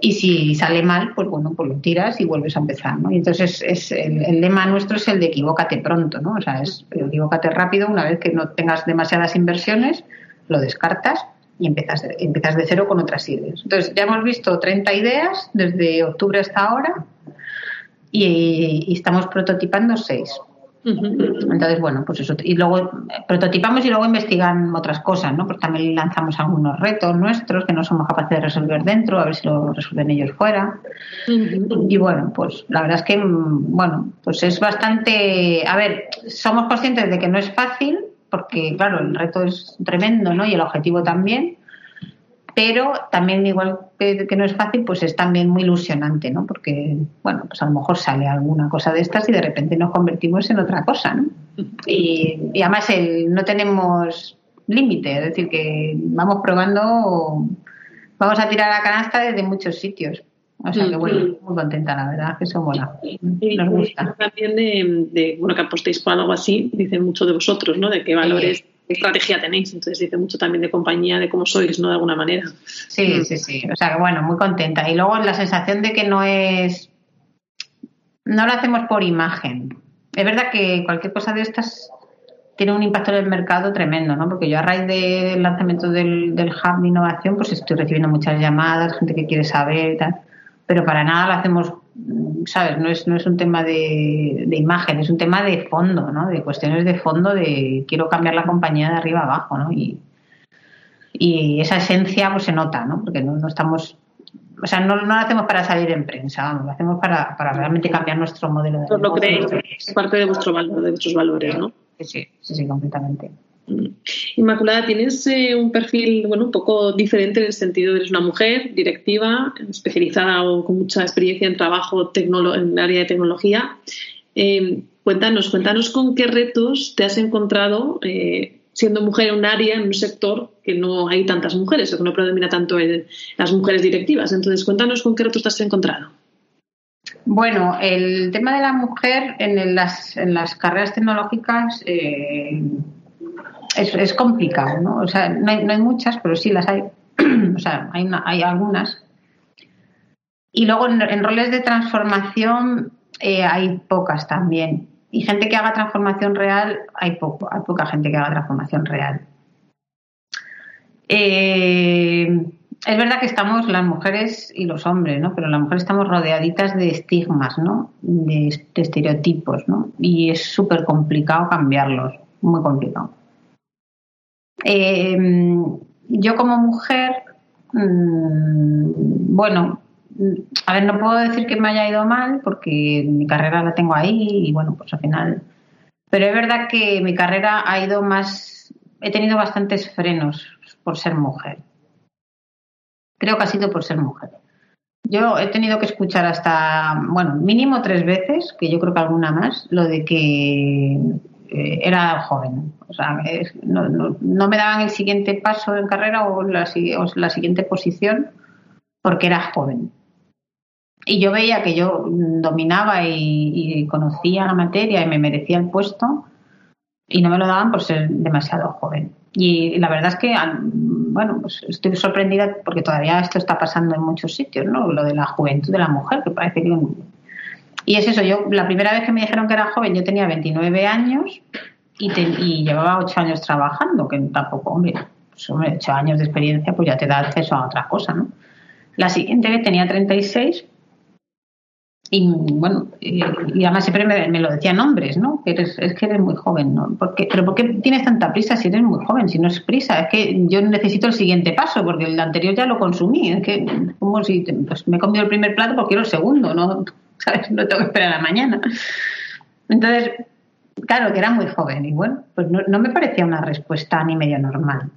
y si sale mal, pues bueno, pues lo tiras y vuelves a empezar, ¿no? Y entonces es, el, lema nuestro es el de equivócate pronto, ¿no? O sea, es equivócate rápido, una vez que no tengas demasiadas inversiones, lo descartas y empiezas, empiezas de cero con otras ideas. Entonces, ya hemos visto 30 ideas desde octubre hasta ahora y, y estamos prototipando 6. Entonces, bueno, pues eso. Y luego prototipamos y luego investigan otras cosas, ¿no? Pues también lanzamos algunos retos nuestros que no somos capaces de resolver dentro, a ver si lo resuelven ellos fuera. Y bueno, pues la verdad es que, bueno, pues es bastante. A ver, somos conscientes de que no es fácil, porque, claro, el reto es tremendo, ¿no? Y el objetivo también pero también igual que, no es fácil, pues es también muy ilusionante, ¿no? Porque, bueno, pues a lo mejor sale alguna cosa de estas y de repente nos convertimos en otra cosa, ¿no? Y, además el, no tenemos límite, es decir, que vamos probando, vamos a tirar la canasta desde muchos sitios. O sea que bueno, muy contenta, la verdad, que eso mola. Nos gusta. También de, de, bueno, que apostéis por algo así, dicen mucho de vosotros, ¿no? De qué valores estrategia tenéis. Entonces dice mucho también de compañía, de cómo sois, ¿no? De alguna manera. Sí, mm. sí, sí. O sea, que bueno, muy contenta. Y luego la sensación de que no es. No lo hacemos por imagen. Es verdad que cualquier cosa de estas tiene un impacto en el mercado tremendo, ¿no? Porque yo a raíz del lanzamiento del, del hub de innovación, pues estoy recibiendo muchas llamadas, gente que quiere saber y tal. Pero para nada lo hacemos ¿sabes? No es, no es un tema de, imagen, es un tema de fondo, ¿no? De cuestiones de fondo de quiero cambiar la compañía de arriba abajo, ¿no? Y, esa esencia pues se nota, ¿no? Porque no, estamos o sea, no, no, lo hacemos para salir en prensa, lo hacemos para, realmente cambiar nuestro modelo de negocio. Lo creéis, es parte de vuestro valor, de vuestros valores, ¿no? Sí, sí, sí, sí completamente. Inmaculada, tienes eh, un perfil bueno, un poco diferente en el sentido de eres una mujer directiva, especializada o con mucha experiencia en trabajo en el área de tecnología. Eh, cuéntanos, cuéntanos con qué retos te has encontrado eh, siendo mujer en un área, en un sector que no hay tantas mujeres, o que no predomina tanto las mujeres directivas. Entonces, cuéntanos con qué retos te has encontrado. Bueno, el tema de la mujer en, las, en las carreras tecnológicas es, es complicado, ¿no? O sea, no hay, no hay, muchas, pero sí las hay. *clears throat* o sea, hay, hay algunas. Y luego en, roles de transformación eh, hay pocas también. Y gente que haga transformación real, hay poco, hay poca gente que haga transformación real. Eh, es verdad que estamos las mujeres y los hombres, ¿no? Pero las mujeres estamos rodeaditas de estigmas, ¿no? De, de estereotipos, ¿no? Y es súper complicado cambiarlos, muy complicado. Eh, yo como mujer, mm, bueno, a ver, no puedo decir que me haya ido mal porque mi carrera la tengo ahí y bueno, pues al final. Pero es verdad que mi carrera ha ido más. He tenido bastantes frenos por ser mujer. Creo que ha sido por ser mujer. Yo he tenido que escuchar hasta, bueno, mínimo tres veces, que yo creo que alguna más, lo de que era joven. O sea, no, no, me daban el siguiente paso en carrera o la, la siguiente posición porque era joven. Y yo veía que yo dominaba y, conocía la materia y me merecía el puesto y no me lo daban por ser demasiado joven. Y la verdad es que, bueno, pues estoy sorprendida porque todavía esto está pasando en muchos sitios, ¿no? Lo de la juventud de la mujer, que parece que y es eso, yo la primera vez que me dijeron que era joven yo tenía 29 años y, y llevaba 8 años trabajando, que tampoco, hombre, pues, hombre, 8 años de experiencia pues ya te da acceso a otra cosa, ¿no? La siguiente vez tenía 36 y bueno, y, además siempre me, lo decían hombres, ¿no? Que eres, es que eres muy joven, ¿no? porque ¿Pero por qué tienes tanta prisa si eres muy joven? Si no es prisa, es que yo necesito el siguiente paso porque el anterior ya lo consumí. Es que como si pues, me he comido el primer plato porque quiero el segundo, ¿no? ¿Sabes? No tengo que esperar a la mañana. Entonces, claro, que era muy joven y bueno, pues no, me parecía una respuesta ni medio normal,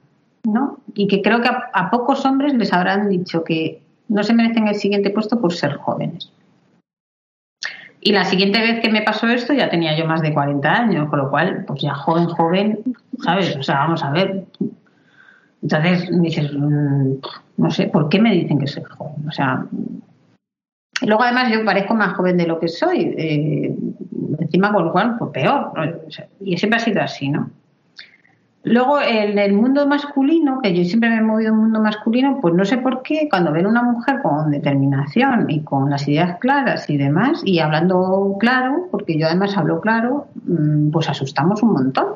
¿no? Y que creo que a, pocos hombres les habrán dicho que no se merecen el siguiente puesto por ser jóvenes. Y la siguiente vez que me pasó esto ya tenía yo más de 40 años, con lo cual, pues ya joven, joven, ¿sabes? O sea, vamos a ver. Entonces dices, mm, no sé, ¿por qué me dicen que soy joven? O sea, luego además yo parezco más joven de lo que soy. Eh, encima, con lo cual, pues peor. y siempre ha sido así, ¿no? Luego, en el mundo masculino, que yo siempre me he movido en el mundo masculino, pues no sé por qué, cuando ven una mujer con determinación y con las ideas claras y demás, y hablando claro, porque yo además hablo claro, mm, pues asustamos un montón.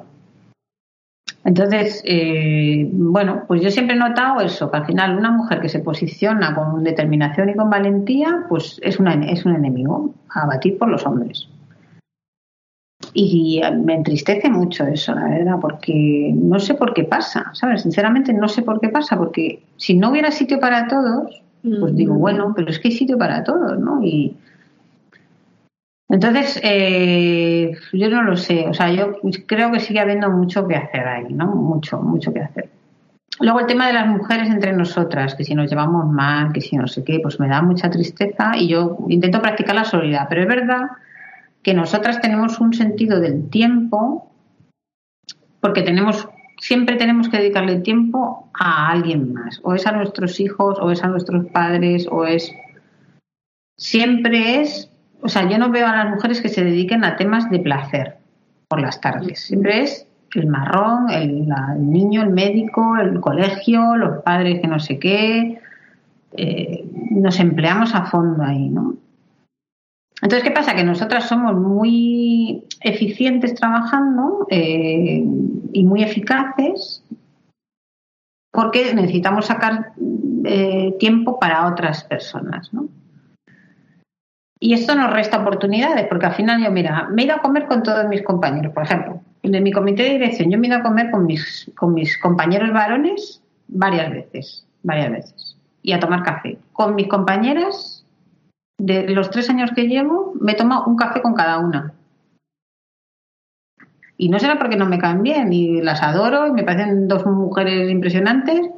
Entonces, eh, bueno, pues yo siempre he notado eso, que al final una mujer que se posiciona con determinación y con valentía, pues es, una, es un enemigo a batir por los hombres. Y me entristece mucho eso, la verdad, porque no sé por qué pasa, ¿sabes? Sinceramente no sé por qué pasa, porque si no hubiera sitio para todos, pues digo, bueno, pero es que hay sitio para todos, ¿no? Y entonces, eh, yo no lo sé, o sea, yo creo que sigue habiendo mucho que hacer ahí, ¿no? Mucho, mucho que hacer. Luego el tema de las mujeres entre nosotras, que si nos llevamos mal, que si no sé qué, pues me da mucha tristeza y yo intento practicar la solidaridad, pero es verdad que nosotras tenemos un sentido del tiempo, porque tenemos, siempre tenemos que dedicarle tiempo a alguien más, o es a nuestros hijos, o es a nuestros padres, o es siempre es, o sea, yo no veo a las mujeres que se dediquen a temas de placer por las tardes, siempre es el marrón, el, niño, el médico, el colegio, los padres que no sé qué, eh, nos empleamos a fondo ahí, ¿no? Entonces, ¿qué pasa? Que nosotras somos muy eficientes trabajando eh, y muy eficaces porque necesitamos sacar eh, tiempo para otras personas, ¿no? Y esto nos resta oportunidades, porque al final yo, mira, me he ido a comer con todos mis compañeros, por ejemplo, en mi comité de dirección, yo me he ido a comer con mis, con mis compañeros varones varias veces, varias veces, y a tomar café. Con mis compañeras de los tres años que llevo, me tomo un café con cada una. Y no será porque no me caen bien, y las adoro, y me parecen dos mujeres impresionantes,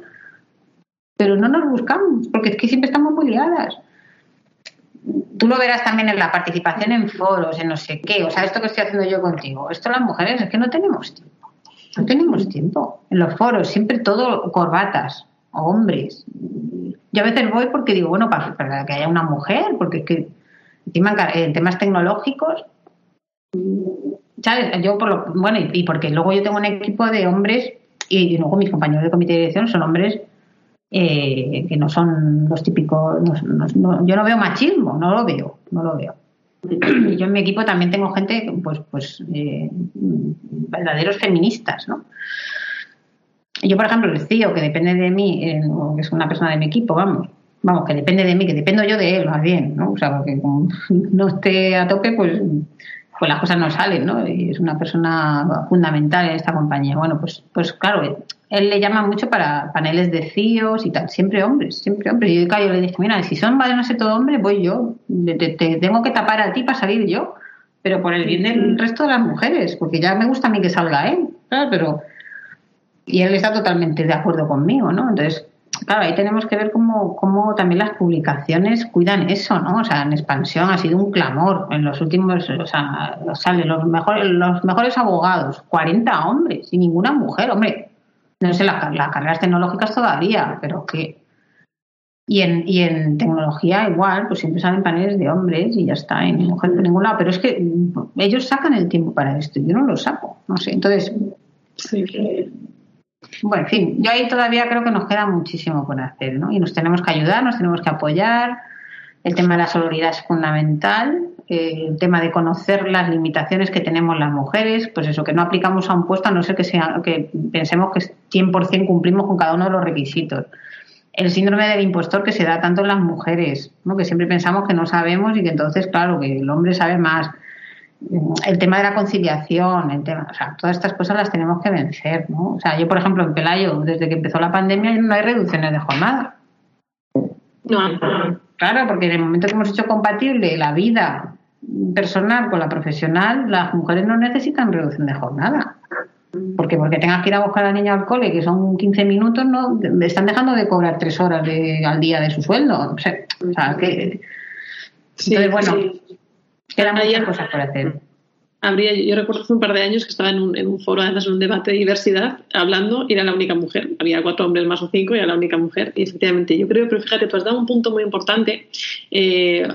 pero no nos buscamos, porque es que siempre estamos muy liadas. Tú lo verás también en la participación en foros, en no sé qué, o sea, esto que estoy haciendo yo contigo. Esto las mujeres es que no tenemos tiempo. No tenemos tiempo. En los foros, siempre todo corbatas, hombres, yo a veces voy porque digo, bueno, para, que haya una mujer, porque es que encima en temas tecnológicos, ¿sabes? Yo por lo, bueno, y, porque luego yo tengo un equipo de hombres y, luego mis compañeros de comité de dirección son hombres eh, que no son los típicos, yo no veo machismo, no lo veo, no lo veo. Yo en mi equipo también tengo gente, pues, pues eh, verdaderos feministas, ¿no? Yo, por ejemplo, el tío que depende de mí, eh, que es una persona de mi equipo, vamos, vamos, que depende de mí, que dependo yo de él, más bien, ¿no? O sea, porque como *laughs* no esté a tope, pues, pues las cosas no salen, ¿no? Y es una persona fundamental en esta compañía. Bueno, pues, pues claro, él le llama mucho para paneles de CIOs y tal, siempre hombres, siempre hombres. Y yo, yo le dije, mira, si son van a ser todo hombre, voy yo, te, tengo que tapar a ti para salir yo, pero por el bien del resto de las mujeres, porque ya me gusta a mí que salga él, claro, pero y él está totalmente de acuerdo conmigo, ¿no? Entonces, claro, ahí tenemos que ver cómo, cómo también las publicaciones cuidan eso, ¿no? O sea, en expansión ha sido un clamor en los últimos, o sea, sale los mejores, los mejores abogados, 40 hombres y ninguna mujer, hombre. No sé, las, carreras tecnológicas todavía, pero que y en, y en tecnología igual, pues siempre salen paneles de hombres y ya está, y mujer por ningún lado. Pero es que ellos sacan el tiempo para esto, yo no lo saco, no sé. Entonces, sí. Bueno, en fin, yo ahí todavía creo que nos queda muchísimo por hacer, ¿no? Y nos tenemos que ayudar, nos tenemos que apoyar. El tema de la sororidad es fundamental. Eh, el tema de conocer las limitaciones que tenemos las mujeres, pues eso, que no aplicamos a un puesto a no ser que, sea, que pensemos que 100% cumplimos con cada uno de los requisitos. El síndrome del impostor que se da tanto en las mujeres, ¿no? que siempre pensamos que no sabemos y que entonces, claro, que el hombre sabe más el tema de la conciliación, el tema, o sea, todas estas cosas las tenemos que vencer, ¿no? O sea, yo, por ejemplo, en Pelayo, desde que empezó la pandemia, no hay reducciones de jornada. No. Claro, porque en el momento que hemos hecho compatible la vida personal con la profesional, las mujeres no necesitan reducción de jornada. Porque porque tengas que ir a buscar a la niña al cole, que son 15 minutos, no están dejando de cobrar tres horas al día de su sueldo. O sea, que... Entonces, bueno, quedan muchas cosas por hacer habría, yo recuerdo hace un par de años que estaba en un, en un foro, además en un debate de diversidad, hablando y era la única mujer. Había cuatro hombres más o cinco y era la única mujer. Y efectivamente, yo creo, pero fíjate, tú has dado un punto muy importante. Eh,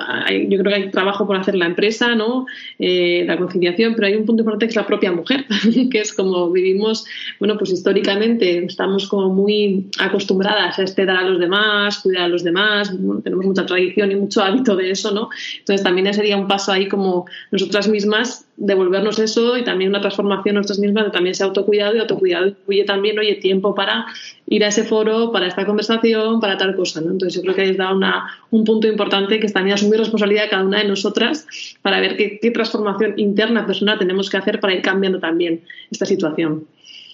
yo creo que hay trabajo por hacer la empresa, ¿no? Eh, la conciliación, pero hay un punto importante que es la propia mujer, *laughs* que es como vivimos, bueno, pues históricamente estamos como muy acostumbradas a este dar a los demás, cuidar a los demás, tenemos mucha tradición y mucho hábito de eso, ¿no? Entonces también sería un paso ahí como nosotras mismas devolvernos eso y también una transformación nosotras mismas de también ese autocuidado y autocuidado incluye también, oye, tiempo para ir a ese foro, para esta conversación, para tal cosa, ¿no? Entonces yo creo que habéis dado una, un punto importante que es también asumir responsabilidad de cada una de nosotras para ver qué, qué transformación interna personal tenemos que hacer para ir cambiando también esta situación.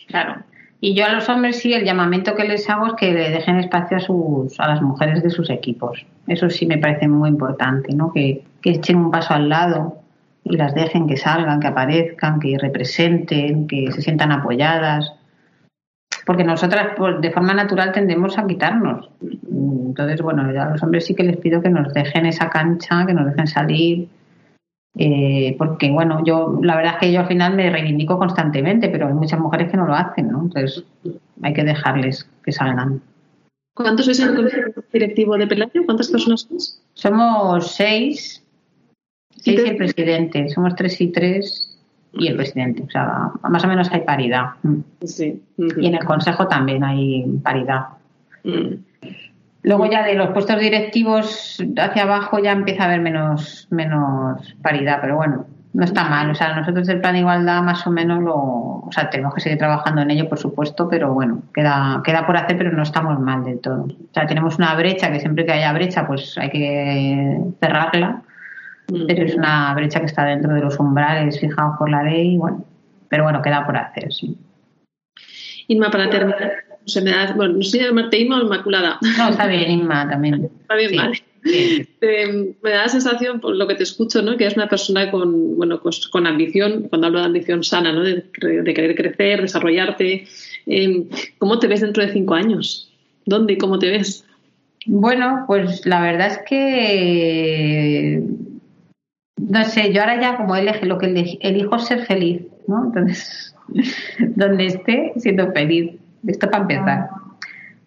Claro. Y yo a los hombres sí, el llamamiento que les hago es que le dejen espacio a, sus, a las mujeres de sus equipos. Eso sí me parece muy importante, ¿no? Que, que echen un paso al lado, y las dejen que salgan, que aparezcan, que representen, que se sientan apoyadas. Porque nosotras pues, de forma natural tendemos a quitarnos. Entonces, bueno, a los hombres sí que les pido que nos dejen esa cancha, que nos dejen salir. Eh, porque, bueno, yo la verdad es que yo al final me reivindico constantemente, pero hay muchas mujeres que no lo hacen, ¿no? Entonces hay que dejarles que salgan. ¿Cuántos sois en el consejo directivo de Pelayo? ¿Cuántas personas sois? Somos seis Sí, sí, el presidente. Somos tres y tres y el presidente. O sea, más o menos hay paridad. Sí. Y en el consejo también hay paridad. Mm. Luego ya de los puestos directivos hacia abajo ya empieza a haber menos, menos paridad, pero bueno, no está mal. O sea, nosotros el plan de igualdad más o menos lo, o sea, tenemos que seguir trabajando en ello, por supuesto, pero bueno, queda, queda por hacer, pero no estamos mal del todo. O sea, tenemos una brecha que siempre que haya brecha, pues hay que cerrarla pero es una brecha que está dentro de los umbrales fijados por la ley, bueno, pero bueno, queda por hacer, sí. Inma, para terminar, se me da, bueno, no sé si llamarte Inma o Inmaculada. No, está bien, Inma también. Está bien, vale. Eh, me da la sensación, por lo que te escucho, ¿no? que es una persona con, bueno, pues, con ambición, cuando hablo de ambición sana, ¿no? de, querer crecer, desarrollarte. Eh, ¿Cómo te ves dentro de cinco años? ¿Dónde y cómo te ves? Bueno, pues la verdad es que no sé, yo ahora ya como elige, lo que elijo es ser feliz, ¿no? Entonces, *laughs* donde esté, siendo feliz. Esto para empezar.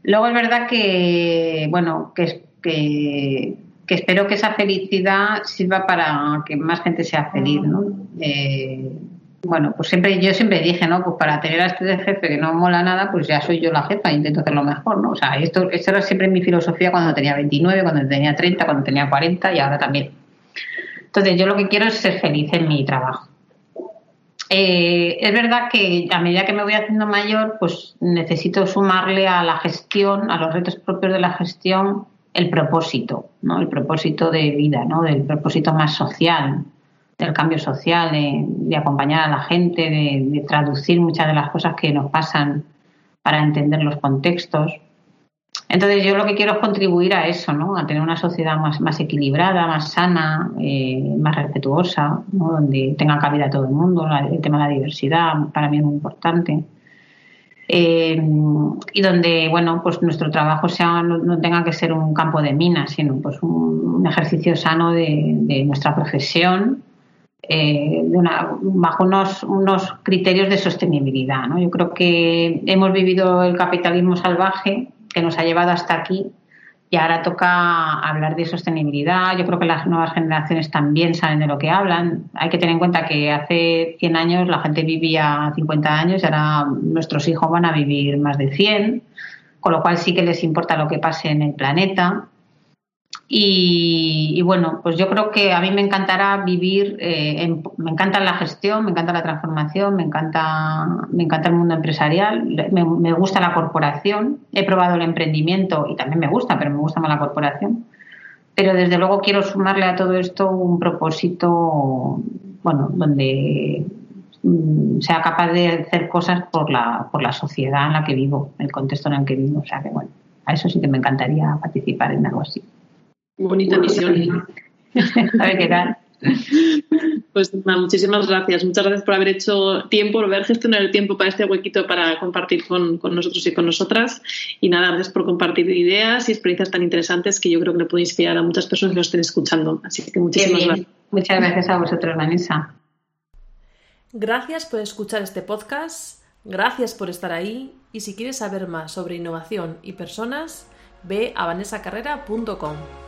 Luego es verdad que, bueno, que, que, que espero que esa felicidad sirva para que más gente sea feliz, ¿no? Eh, bueno, pues siempre, yo siempre dije, ¿no? Pues para tener a este jefe que no mola nada, pues ya soy yo la jefa, intento hacer lo mejor, ¿no? O sea, esto, esto era siempre mi filosofía cuando tenía 29, cuando tenía 30, cuando tenía 40 y ahora también. Entonces, yo lo que quiero es ser feliz en mi trabajo. Eh, es verdad que a medida que me voy haciendo mayor, pues necesito sumarle a la gestión, a los retos propios de la gestión, el propósito, ¿no? El propósito de vida, ¿no? Del propósito más social, del cambio social, de, acompañar a la gente, de, traducir muchas de las cosas que nos pasan para entender los contextos. Entonces yo lo que quiero es contribuir a eso, ¿no? A tener una sociedad más, más equilibrada, más sana, eh, más respetuosa, ¿no? Donde tenga cabida todo el mundo. el tema de la diversidad para mí es muy importante. Eh, y donde, bueno, pues nuestro trabajo sea, no, tenga que ser un campo de minas, sino pues un, ejercicio sano de, nuestra profesión, eh, bajo unos, unos criterios de sostenibilidad. ¿no? Yo creo que hemos vivido el capitalismo salvaje que nos ha llevado hasta aquí y ahora toca hablar de sostenibilidad. Yo creo que las nuevas generaciones también saben de lo que hablan. Hay que tener en cuenta que hace 100 años la gente vivía 50 años y ahora nuestros hijos van a vivir más de 100, con lo cual sí que les importa lo que pase en el planeta. Y, bueno, pues yo creo que a mí me encantará vivir, eh, me encanta la gestión, me encanta la transformación, me encanta, me encanta el mundo empresarial, me, gusta la corporación, he probado el emprendimiento y también me gusta, pero me gusta más la corporación. Pero desde luego quiero sumarle a todo esto un propósito, bueno, donde mm, sea capaz de hacer cosas por la, por la sociedad en la que vivo, el contexto en el que vivo. O sea que bueno, a eso sí que me encantaría participar en algo así. Bonita misión. *laughs* a ver qué tal. Pues muchísimas gracias. Muchas gracias por haber hecho tiempo, por haber gestionado el tiempo para este huequito para compartir con, nosotros y con nosotras. Y nada, gracias por compartir ideas y experiencias tan interesantes que yo creo que le puede inspirar a muchas personas que nos estén escuchando. Así que muchísimas gracias. Muchas gracias a vosotros, Vanessa. Gracias por escuchar este podcast, gracias por estar ahí y si quieres saber más sobre innovación y personas, ve a vanessacarrera.com.